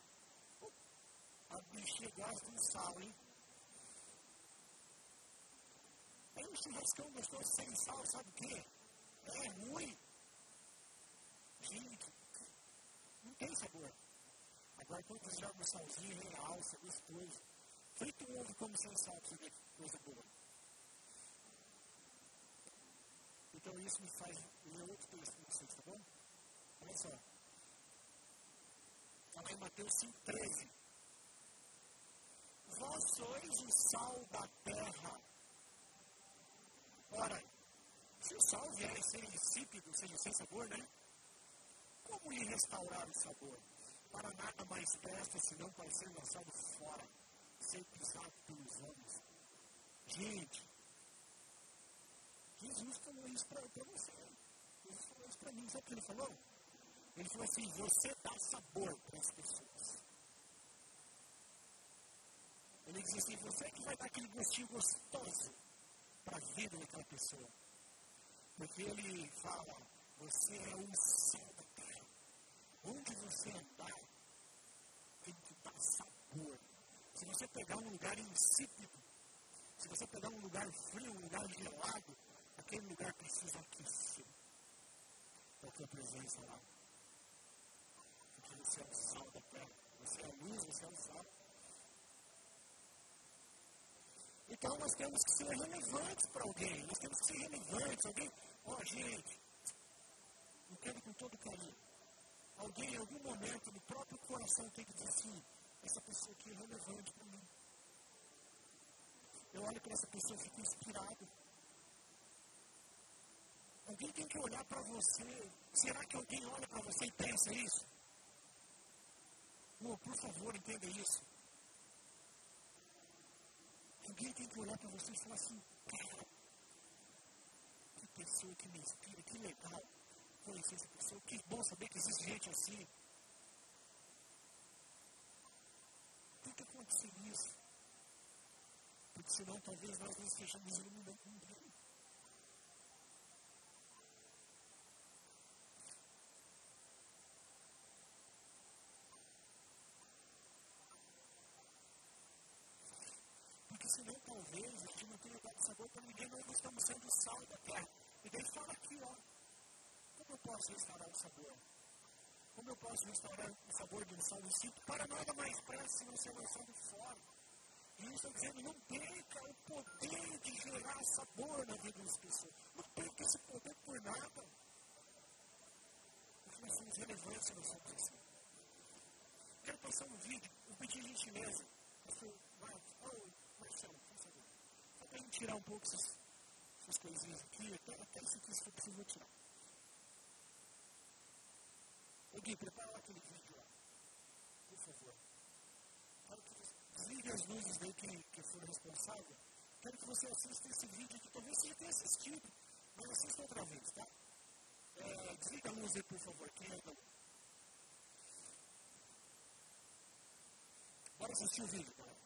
A bichinha gosta de sal, hein? Aí um churrascão gostoso sem sal, sabe o quê? É ruim. Gente, não tem sabor. Agora joga um salzinho, é alça, é gostoso. Frita um ovo como pra você ver coisa boa. Então isso me faz ler outro texto com vocês, tá bom? Olha só. Está lá em Mateus 5,13. Vós sois o sal da terra. Ora, se o sal vier a ser insípido, seja sem sabor, né? Como lhe restaurar o sabor? Para nada mais presta senão para ser lançado fora, ser pisado pelos homens. Gente, Jesus falou isso para você. Jesus falou isso para mim. Sabe o que ele falou? Ele falou assim: você dá sabor para as pessoas. Ele diz assim: você é que vai dar aquele gostinho gostoso para a vida daquela pessoa. Porque ele fala, você é o céu da terra. Onde você andar, tem que dar sabor. Se você pegar um lugar insípido, se você pegar um lugar frio, um lugar gelado, aquele lugar precisa aquecer. É a tua presença lá. Porque você é o sal da terra. Você é a luz, você é o sal. Então nós temos que ser relevantes para alguém. Nós temos que ser relevantes. Alguém, ó oh, gente, entendo com todo carinho. Alguém em algum momento no próprio coração tem que dizer assim, essa pessoa aqui é relevante para mim. Eu olho para essa pessoa e fico inspirado. Alguém tem que olhar para você. Será que alguém olha para você e pensa isso? Oh, por favor, entenda isso. Alguém tem que olhar para você e falar assim, cara, que pessoa que me inspira, que legal conhecer essa pessoa, que bom saber que existe gente assim. Tem que acontecer isso. Porque senão talvez nós não estejamos iluminando ninguém. senão talvez a gente não tenha dado sabor para ninguém, nós estamos sendo sal da terra. E daí fala aqui, ó, como eu posso restaurar o sabor? Como eu posso restaurar o sabor de um sal do para nada mais pressa não ser lançado fora? E isso está dizendo, não perca o poder de gerar sabor na vida das pessoas. Não perca esse poder por nada. Porque nós somos relevantes, nós somos assim. Quero passar um vídeo, um pedir gentileza. Pastor Marcos, oh, Marcelo, por favor. Só para a gente tirar um pouco essas, essas coisinhas aqui, até, até se for preciso tirar. Ô Gui, prepara aquele vídeo lá. Por favor. Quero que desligue as luzes daí que, que foram responsáveis. Quero que você assista esse vídeo aqui. Talvez você já tenha assistido, mas assista outra vez, tá? É, desliga a luz aí, por favor. Quem é da Bora assistir o vídeo, galera.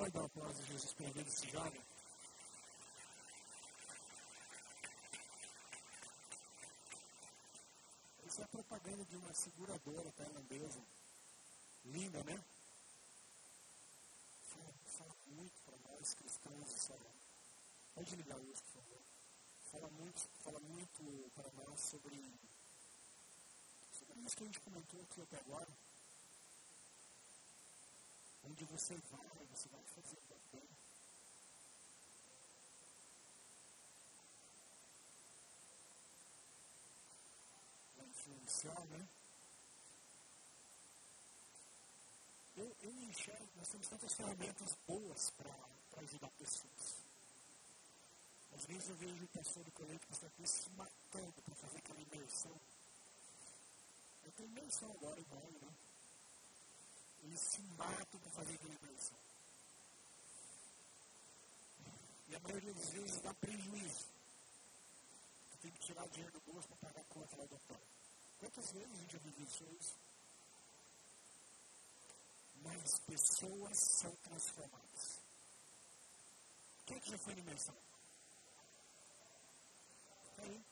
Pode dar um aplauso a Jesus pela vida desse jovem? Isso é propaganda de uma seguradora tailandesa. Linda, né? Fala, fala muito para nós cristãos essa Pode ligar luz, por favor. Fala muito, fala muito para nós sobre, sobre isso que a gente comentou aqui até agora. Onde você vai, você vai fazer bem. Vai influenciar, né? Eu, eu me enxergo, nós temos tantas ferramentas boas para ajudar pessoas. Às vezes eu vejo o pastor do colégio que está aqui se matando para fazer aquela imersão. Eu tenho imersão agora igual, né? Eles se matam para fazer aquela imersão. E a maioria das vezes dá prejuízo. Tem que tirar dinheiro do bolso para pagar a conta lá do hotel. Quantas vezes a gente já vivenciou isso? Mas pessoas são transformadas. Quem é que já foi na imersão? Aí.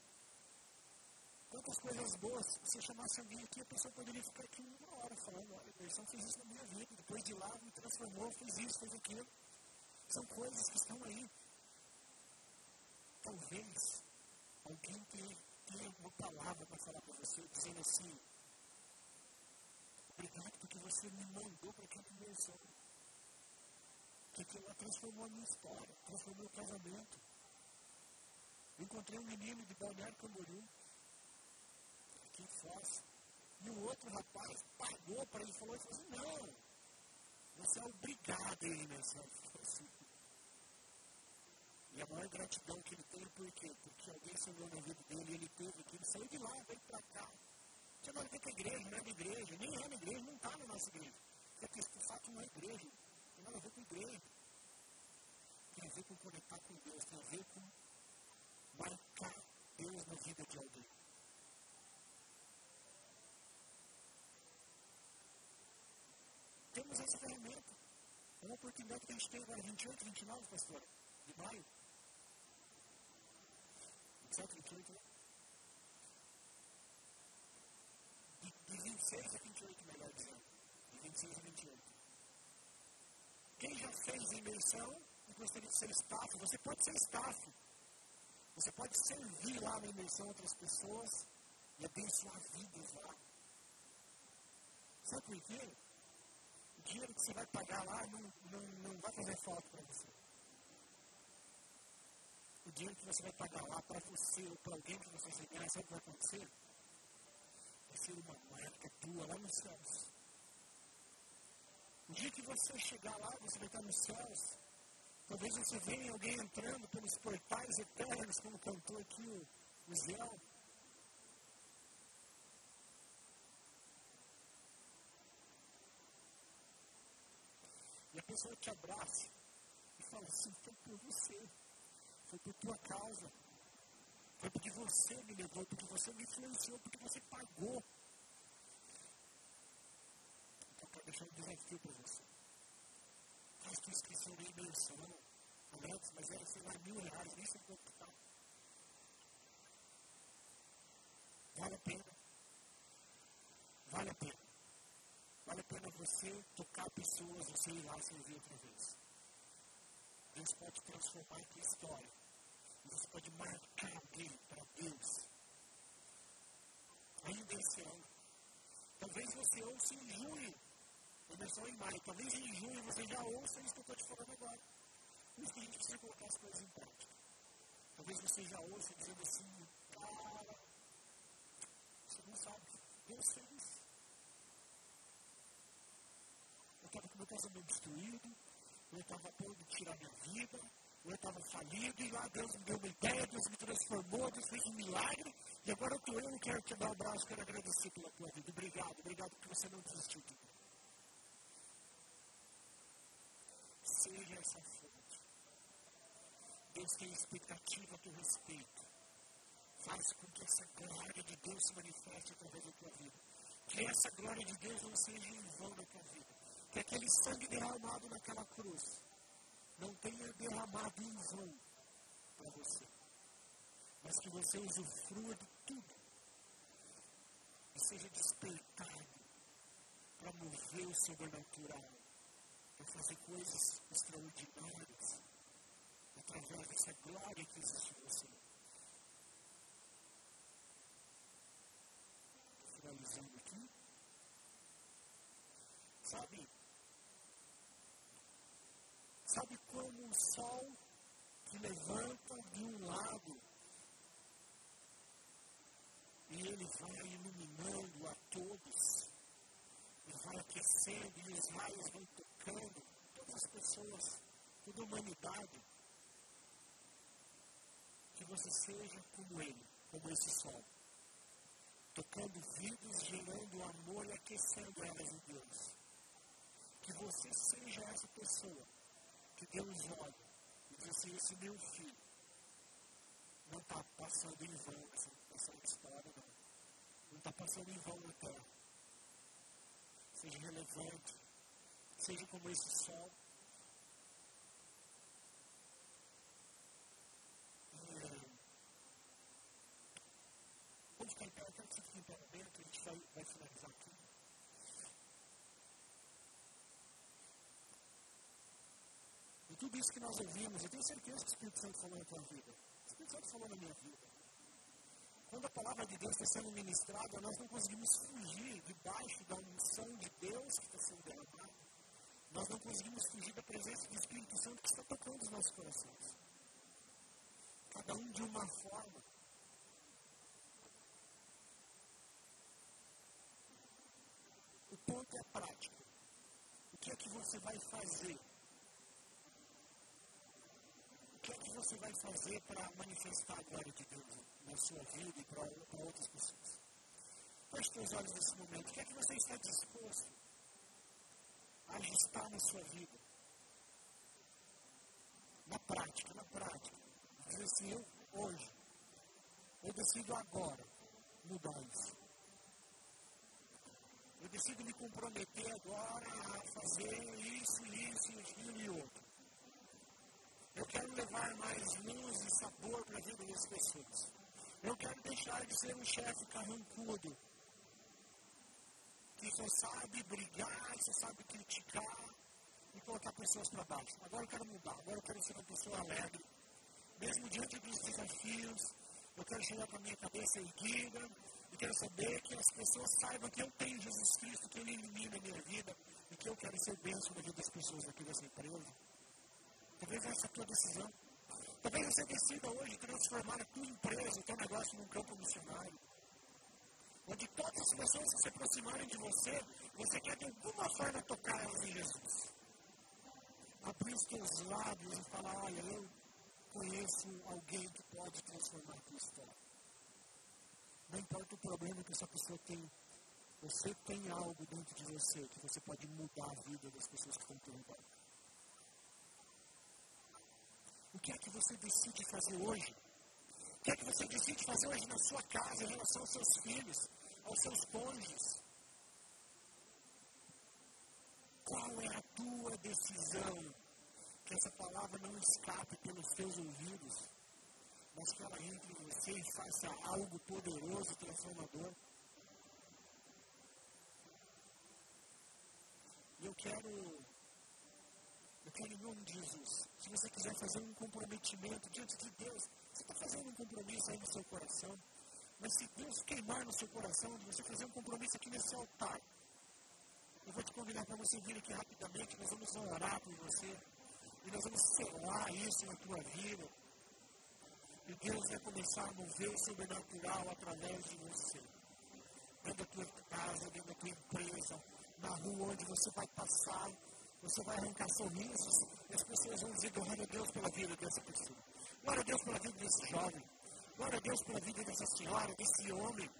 Quantas coisas boas, se você chamasse alguém aqui, a pessoa poderia ficar aqui uma hora falando, olha, a imersão fez isso na minha vida, depois de lá me transformou, fez isso, fez aquilo. São coisas que estão aí. Talvez alguém tenha, uma palavra para falar para você, dizendo assim, obrigado porque você me mandou para aquela imersão. Que ela transformou a minha história, transformou o casamento. Eu encontrei um menino de Balneário Camboriú, aqui e o outro rapaz pagou para ele, falou, falou assim, não, você é obrigado a ir nessa. Assim. E a maior gratidão que ele tem é por quê? Porque alguém sonhou na vida dele ele teve que ele saiu de lá, veio para cá. Tinha nada a ver com a igreja, não é da igreja, nem é na igreja, não está na nossa igreja. Porque de fato não é igreja, tem nada a ver com igreja. Tem a ver com conectar com Deus, tem a ver com marcar Deus na vida de alguém. Temos essa ferramenta. É uma oportunidade que a gente tem agora, 28, 29, pastor, de maio. 27, 28, né? De, de 26 a 28, melhor dizendo. De 26 a 28. Quem já fez imersão e gostaria de ser staff, você pode ser staff. Você pode servir lá na imersão outras pessoas e abençoar vidas lá. Sabe por quê? Dinheiro que você vai pagar lá não, não, não vai fazer falta para você. O dinheiro que você vai pagar lá para você ou para alguém que você servir, sabe o que vai acontecer? Vai ser uma marca tua lá nos céus. O dia que você chegar lá, você vai estar nos céus Talvez você venha alguém entrando pelos portais eternos, como cantou aqui o, o Zé. Pessoa te abraça e fala assim, foi por você, foi por tua causa, foi porque você me levou, porque você me influenciou, porque você pagou. Então, quero deixar um desafio para você faz tua inscrição na imersão. Alex, mas era, sei lá, mil reais, nem sei quanto está. Vale a pena. Vale a pena. Vale a pena você tocar pessoas, você ir lá servir outra vez. Deus pode transformar a tua história. Você pode marcar alguém para Deus. Ainda esse ano. Talvez você ouça em junho Começou em maio. Talvez em junho você já ouça isso que eu estou te falando agora. Por isso que a gente precisa colocar as coisas em prática. Talvez você já ouça dizendo assim, cara, você não sabe. Eu estava com meu casamento destruído, eu estava a ponto de tirar minha vida, eu estava falido, e lá Deus me deu uma ideia, Deus me transformou, Deus fez um milagre, e agora eu estou eu, eu quero te dar um abraço, quero agradecer pela tua vida. Obrigado, obrigado porque você não desistiu de mim. seja essa fonte. Deus tem expectativa a teu respeito. Faz com que essa glória de Deus se manifeste através da tua vida. Que essa glória de Deus não seja em vão na tua vida. Que aquele sangue derramado naquela cruz não tenha derramado em vão para você, mas que você usufrua de tudo e seja despertado para mover o sobrenatural, para fazer coisas extraordinárias através dessa glória que existe em você. Finalizando aqui. Sabe? Sabe como o sol que levanta de um lado e ele vai iluminando a todos, e vai aquecendo e os raios vão tocando todas as pessoas, toda a humanidade. Que você seja como ele, como esse sol, tocando vidas, gerando amor e aquecendo elas em Deus. Que você seja essa pessoa que Deus olha e diz assim: esse meu filho não está passando em vão essa, essa história, não. Não está passando em vão na terra. Seja relevante, seja como esse sol. Vamos em pé, eu quero que você fique em pé momento, a gente vai, vai finalizar aqui. Tudo isso que nós ouvimos, eu tenho certeza que o Espírito Santo falou na tua vida. O Espírito Santo falou na minha vida. Quando a palavra de Deus está sendo ministrada, nós não conseguimos fugir debaixo da unção de Deus que está sendo derramada. Nós não conseguimos fugir da presença do Espírito Santo que está tocando os nossos corações. Cada um de uma forma. O ponto é prático. O que é que você vai fazer que é que você vai fazer para manifestar a glória de Deus na sua vida e para outras pessoas? Feche seus olhos nesse momento. O que é que você está disposto a ajustar na sua vida? Na prática, na prática. Dizer assim, eu hoje, eu decido agora mudar isso. Eu decido me comprometer agora a fazer isso, isso, aquilo e outro. Eu quero levar mais luz e sabor para a vida das pessoas. Eu quero deixar de ser um chefe carrancudo, que só sabe brigar, só sabe criticar e colocar pessoas para baixo. Agora eu quero mudar, agora eu quero ser uma pessoa alegre. Mesmo diante dos desafios, eu quero chegar com a minha cabeça erguida e quero saber que as pessoas saibam que eu tenho Jesus Cristo, que Ele elimina a minha vida e que eu quero ser bênção na vida das pessoas aqui dessa empresa. Talvez essa é a tua decisão. Talvez você decida hoje transformar a tua empresa, o teu negócio num campo missionário. Onde todas as pessoas que se aproximarem de você, você quer de alguma forma tocar elas em Jesus. Abrir os teus lábios e falar, olha, eu conheço alguém que pode transformar a tua história. Não importa o problema que essa pessoa tem, você tem algo dentro de você que você pode mudar a vida das pessoas que estão teu redor. O que é que você decide fazer hoje? O que é que você decide fazer hoje na sua casa em relação aos seus filhos, aos seus cônjuges? Qual é a tua decisão? Que essa palavra não escape pelos teus ouvidos, mas que ela entre em você e faça algo poderoso, transformador. E eu quero eu quero, em nome de Jesus, se você quiser fazer um comprometimento diante de Deus, você está fazendo um compromisso aí no seu coração. Mas se Deus queimar no seu coração de você fazer um compromisso aqui nesse altar, eu vou te convidar para você vir aqui rapidamente, nós vamos orar por você. E nós vamos selar isso na tua vida. E Deus vai começar a mover o sobrenatural através de você. Dentro da tua casa, dentro da tua empresa, na rua onde você vai passar você vai arrancar sorrisos e as pessoas vão dizer glória a Deus pela vida dessa pessoa. Glória a Deus pela vida desse jovem. Glória a Deus pela vida dessa senhora, desse homem.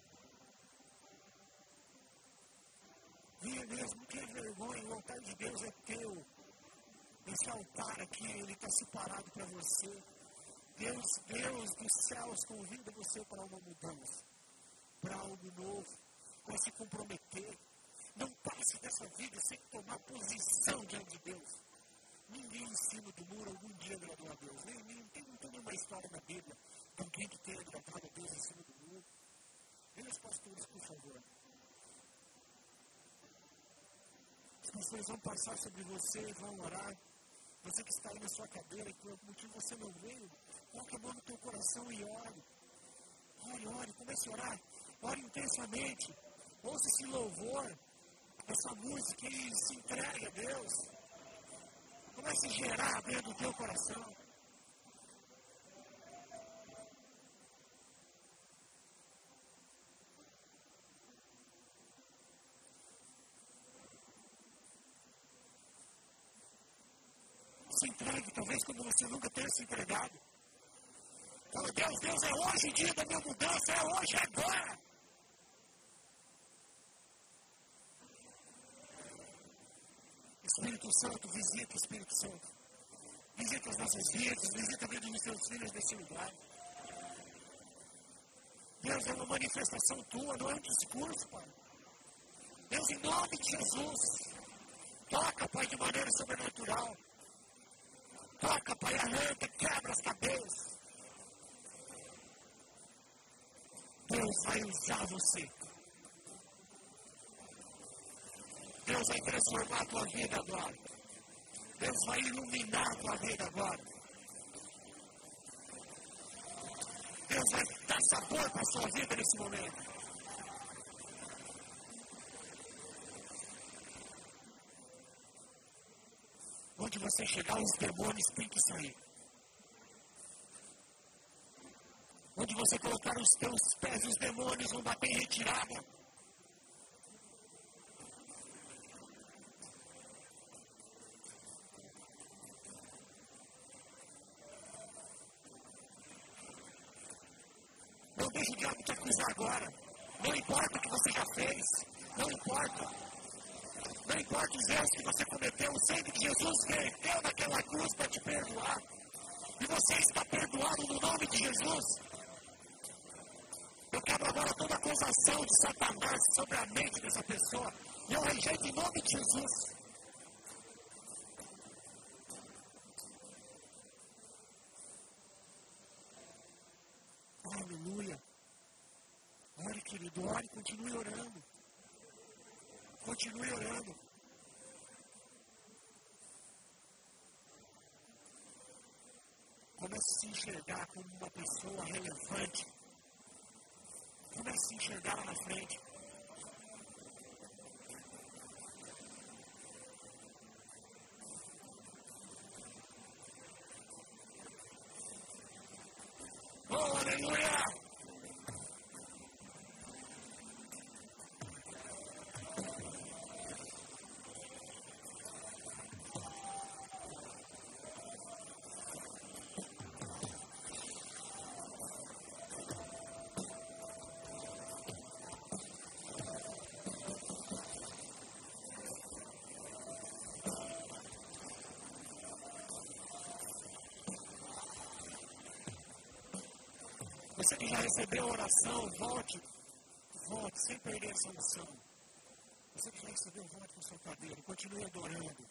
Vinha mesmo, que vergonha, o altar de Deus é teu. Esse altar aqui, ele está separado para você. Deus, Deus dos céus convida você para uma mudança, para algo novo, para se comprometer. Não passe dessa vida sem tomar posição diante de Deus. Ninguém em cima do muro história na Bíblia de alguém que tenha agradado a Deus acima do mundo? Venha os pastores, por favor. As pessoas vão passar sobre você vão orar. Você que está aí na sua cadeira e por algum motivo você não veio, coloque a mão no teu coração e ore. Ore, ore, comece a orar. Ore intensamente. Ouça esse louvor, essa música e se entregue a Deus. Comece a gerar dentro do teu coração. se entregue, talvez quando você nunca tenha se entregado. Fala, Deus, Deus, é hoje o dia da minha mudança, é hoje, é agora. Espírito Santo, visita Espírito Santo. Visita as nossas vidas, visita a vida dos seus filhos nesse lugar. Deus é uma manifestação tua, não é um discurso, Pai. Deus, em nome de Jesus, toca, Pai, de maneira sobrenatural. Toca, Pai, arranca, quebra as cabeças. Deus vai usar você. Deus vai transformar a tua vida agora. Deus vai iluminar a tua vida agora. Deus vai dar sabor para a sua vida nesse momento. Onde você chegar, os demônios têm que sair. Onde você colocar os teus pés, os demônios vão bater em retirada. Agora. Não importa o que você já fez. Não importa. Não importa os erros que você cometeu, o sangue de Jesus verteu naquela cruz para te perdoar. E você está perdoado no nome de Jesus. Eu quero agora toda acusação de Satanás sobre a mente dessa pessoa. E eu rejeito em nome de Jesus. Aleluia. Ore, querido, ore, continue orando. Continue orando. Comece a se enxergar como uma pessoa relevante. Comece a se enxergar lá na frente. Você que já recebeu a oração, volte, volte, sem perder essa unção. Você que já recebeu, volte para seu cadeiro, continue adorando.